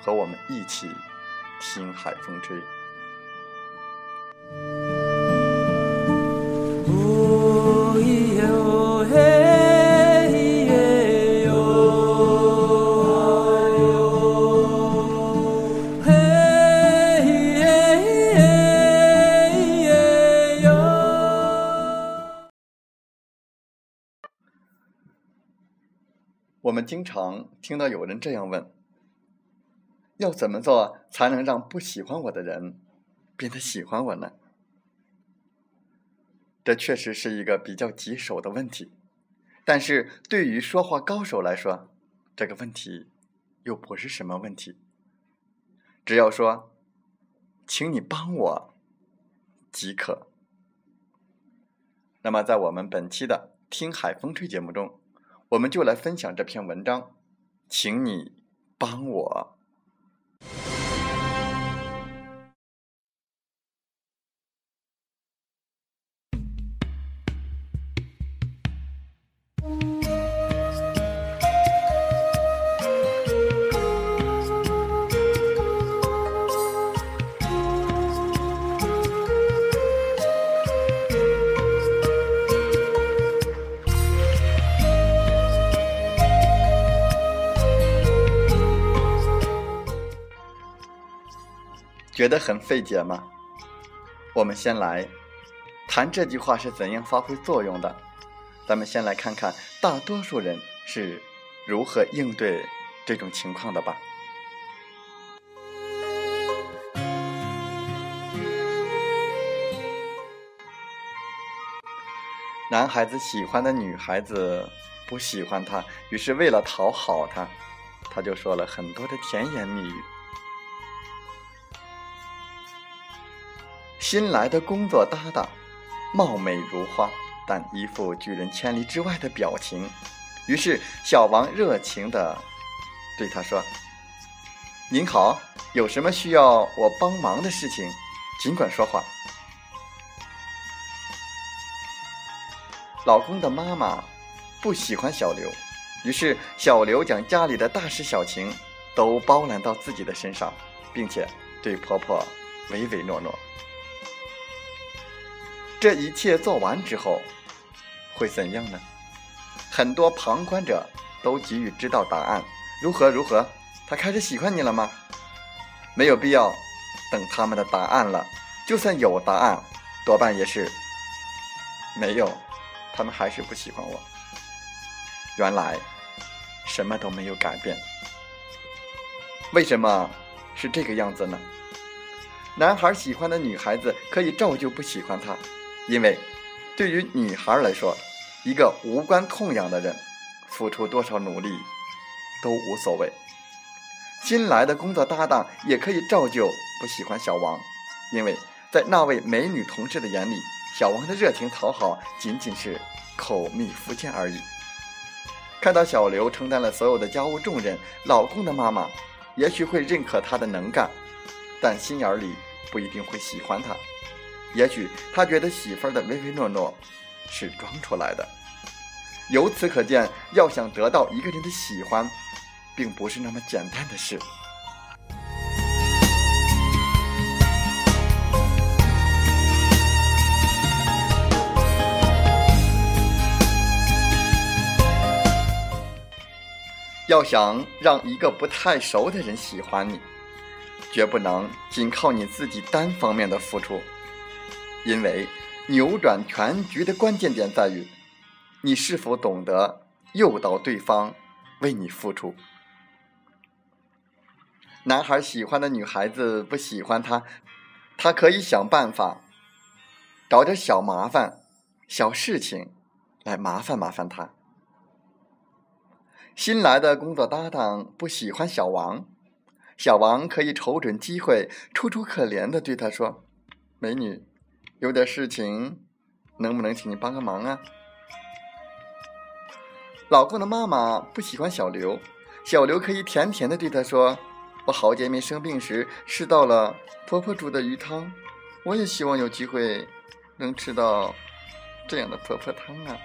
和我们一起听海风吹。我们经常听到有人这样问。要怎么做才能让不喜欢我的人变得喜欢我呢？这确实是一个比较棘手的问题，但是对于说话高手来说，这个问题又不是什么问题。只要说“请你帮我”即可。那么，在我们本期的《听海风吹》节目中，我们就来分享这篇文章，请你帮我。觉得很费解吗？我们先来谈这句话是怎样发挥作用的。咱们先来看看大多数人是如何应对这种情况的吧。男孩子喜欢的女孩子不喜欢他，于是为了讨好他，他就说了很多的甜言蜜语。新来的工作搭档，貌美如花，但一副拒人千里之外的表情。于是小王热情地对他说：“您好，有什么需要我帮忙的事情，尽管说话。”老公的妈妈不喜欢小刘，于是小刘将家里的大事小情都包揽到自己的身上，并且对婆婆唯唯诺诺。这一切做完之后，会怎样呢？很多旁观者都急于知道答案，如何如何？他开始喜欢你了吗？没有必要等他们的答案了。就算有答案，多半也是没有，他们还是不喜欢我。原来什么都没有改变。为什么是这个样子呢？男孩喜欢的女孩子可以照旧不喜欢他。因为，对于女孩来说，一个无关痛痒的人，付出多少努力都无所谓。新来的工作搭档也可以照旧不喜欢小王，因为在那位美女同事的眼里，小王的热情讨好仅仅是口蜜腹剑而已。看到小刘承担了所有的家务重任，老公的妈妈也许会认可他的能干，但心眼里不一定会喜欢他。也许他觉得媳妇儿的唯唯诺诺是装出来的。由此可见，要想得到一个人的喜欢，并不是那么简单的事。要想让一个不太熟的人喜欢你，绝不能仅靠你自己单方面的付出，因为扭转全局的关键点在于，你是否懂得诱导对方为你付出。男孩喜欢的女孩子不喜欢他，他可以想办法找点小麻烦、小事情来麻烦麻烦他。新来的工作搭档不喜欢小王，小王可以瞅准机会，楚楚可怜的对他说：“美女，有点事情，能不能请你帮个忙啊？”老公的妈妈不喜欢小刘，小刘可以甜甜的对他说：“我好姐妹生病时吃到了婆婆煮的鱼汤，我也希望有机会能吃到这样的婆婆汤啊。”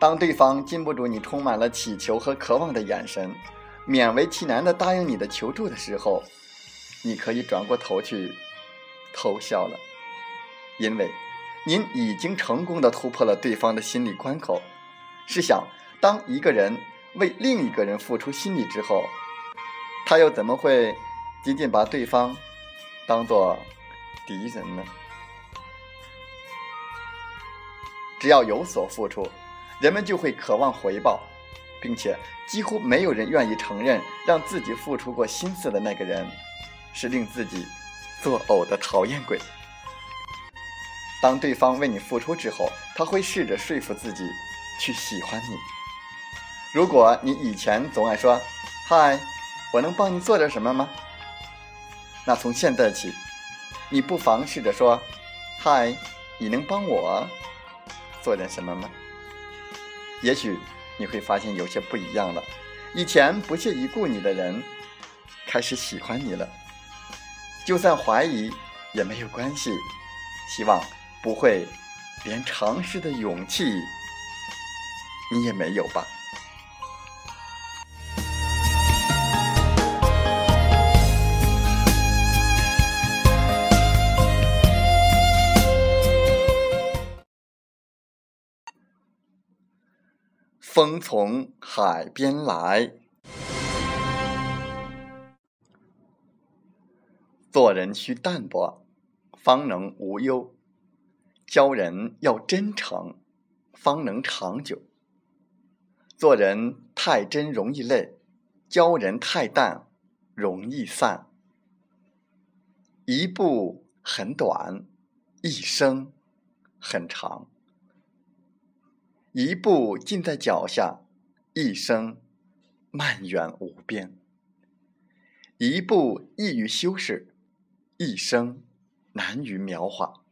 当对方禁不住你充满了乞求和渴望的眼神，勉为其难的答应你的求助的时候，你可以转过头去偷笑了，因为您已经成功的突破了对方的心理关口。试想，当一个人为另一个人付出心力之后，他又怎么会仅仅把对方当做敌人呢？只要有所付出。人们就会渴望回报，并且几乎没有人愿意承认，让自己付出过心思的那个人是令自己作呕的讨厌鬼。当对方为你付出之后，他会试着说服自己去喜欢你。如果你以前总爱说“嗨，我能帮你做点什么吗？”那从现在起，你不妨试着说“嗨，你能帮我做点什么吗？”也许你会发现有些不一样了。以前不屑一顾你的人，开始喜欢你了。就算怀疑也没有关系，希望不会连尝试的勇气你也没有吧。风从海边来，做人需淡泊，方能无忧；交人要真诚，方能长久。做人太真容易累，交人太淡容易散。一步很短，一生很长。一步近在脚下，一生漫远无边；一步易于修饰，一生难于描画；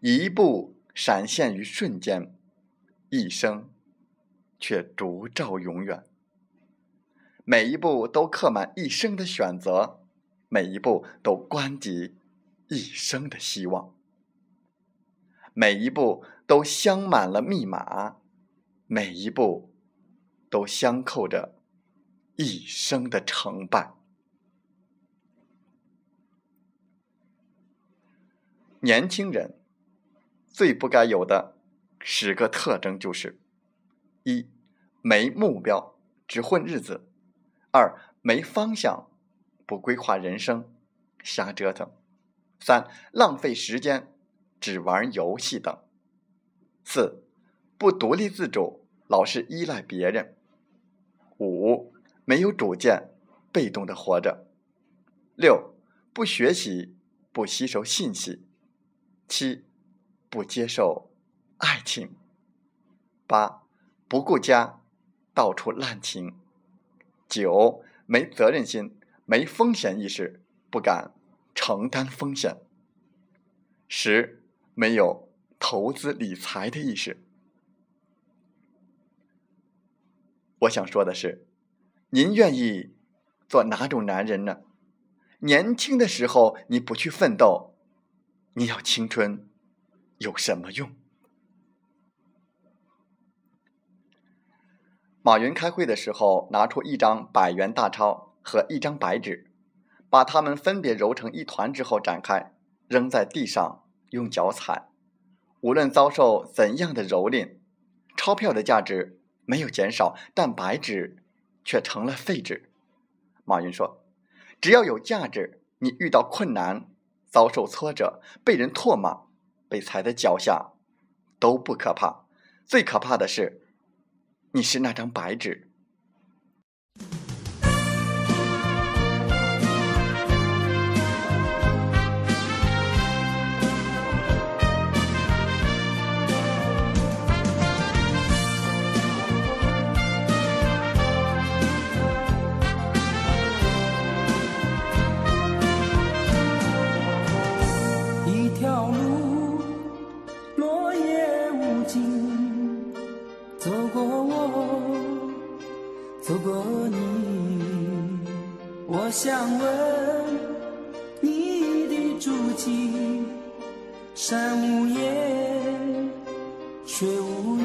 一步闪现于瞬间，一生却烛照永远。每一步都刻满一生的选择，每一步都关及一生的希望。每一步都镶满了密码，每一步都相扣着一生的成败。年轻人最不该有的十个特征就是：一、没目标，只混日子；二、没方向，不规划人生，瞎折腾；三、浪费时间。只玩游戏等。四，不独立自主，老是依赖别人。五，没有主见，被动的活着。六，不学习，不吸收信息。七，不接受爱情。八，不顾家，到处滥情。九，没责任心，没风险意识，不敢承担风险。十。没有投资理财的意识。我想说的是，您愿意做哪种男人呢？年轻的时候你不去奋斗，你要青春有什么用？马云开会的时候，拿出一张百元大钞和一张白纸，把它们分别揉成一团之后展开，扔在地上，用脚踩。无论遭受怎样的蹂躏，钞票的价值没有减少，但白纸却成了废纸。马云说：“只要有价值，你遇到困难、遭受挫折、被人唾骂、被踩在脚下，都不可怕。最可怕的是。”你是那张白纸。山无言，水无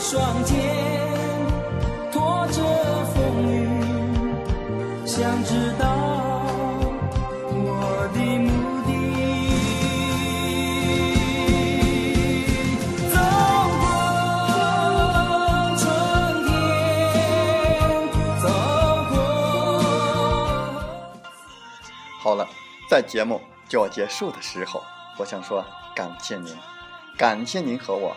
双肩拖着风雨，想知道我的目的。走过春天，走过。好了，在节目就要结束的时候，我想说感谢您，感谢您和我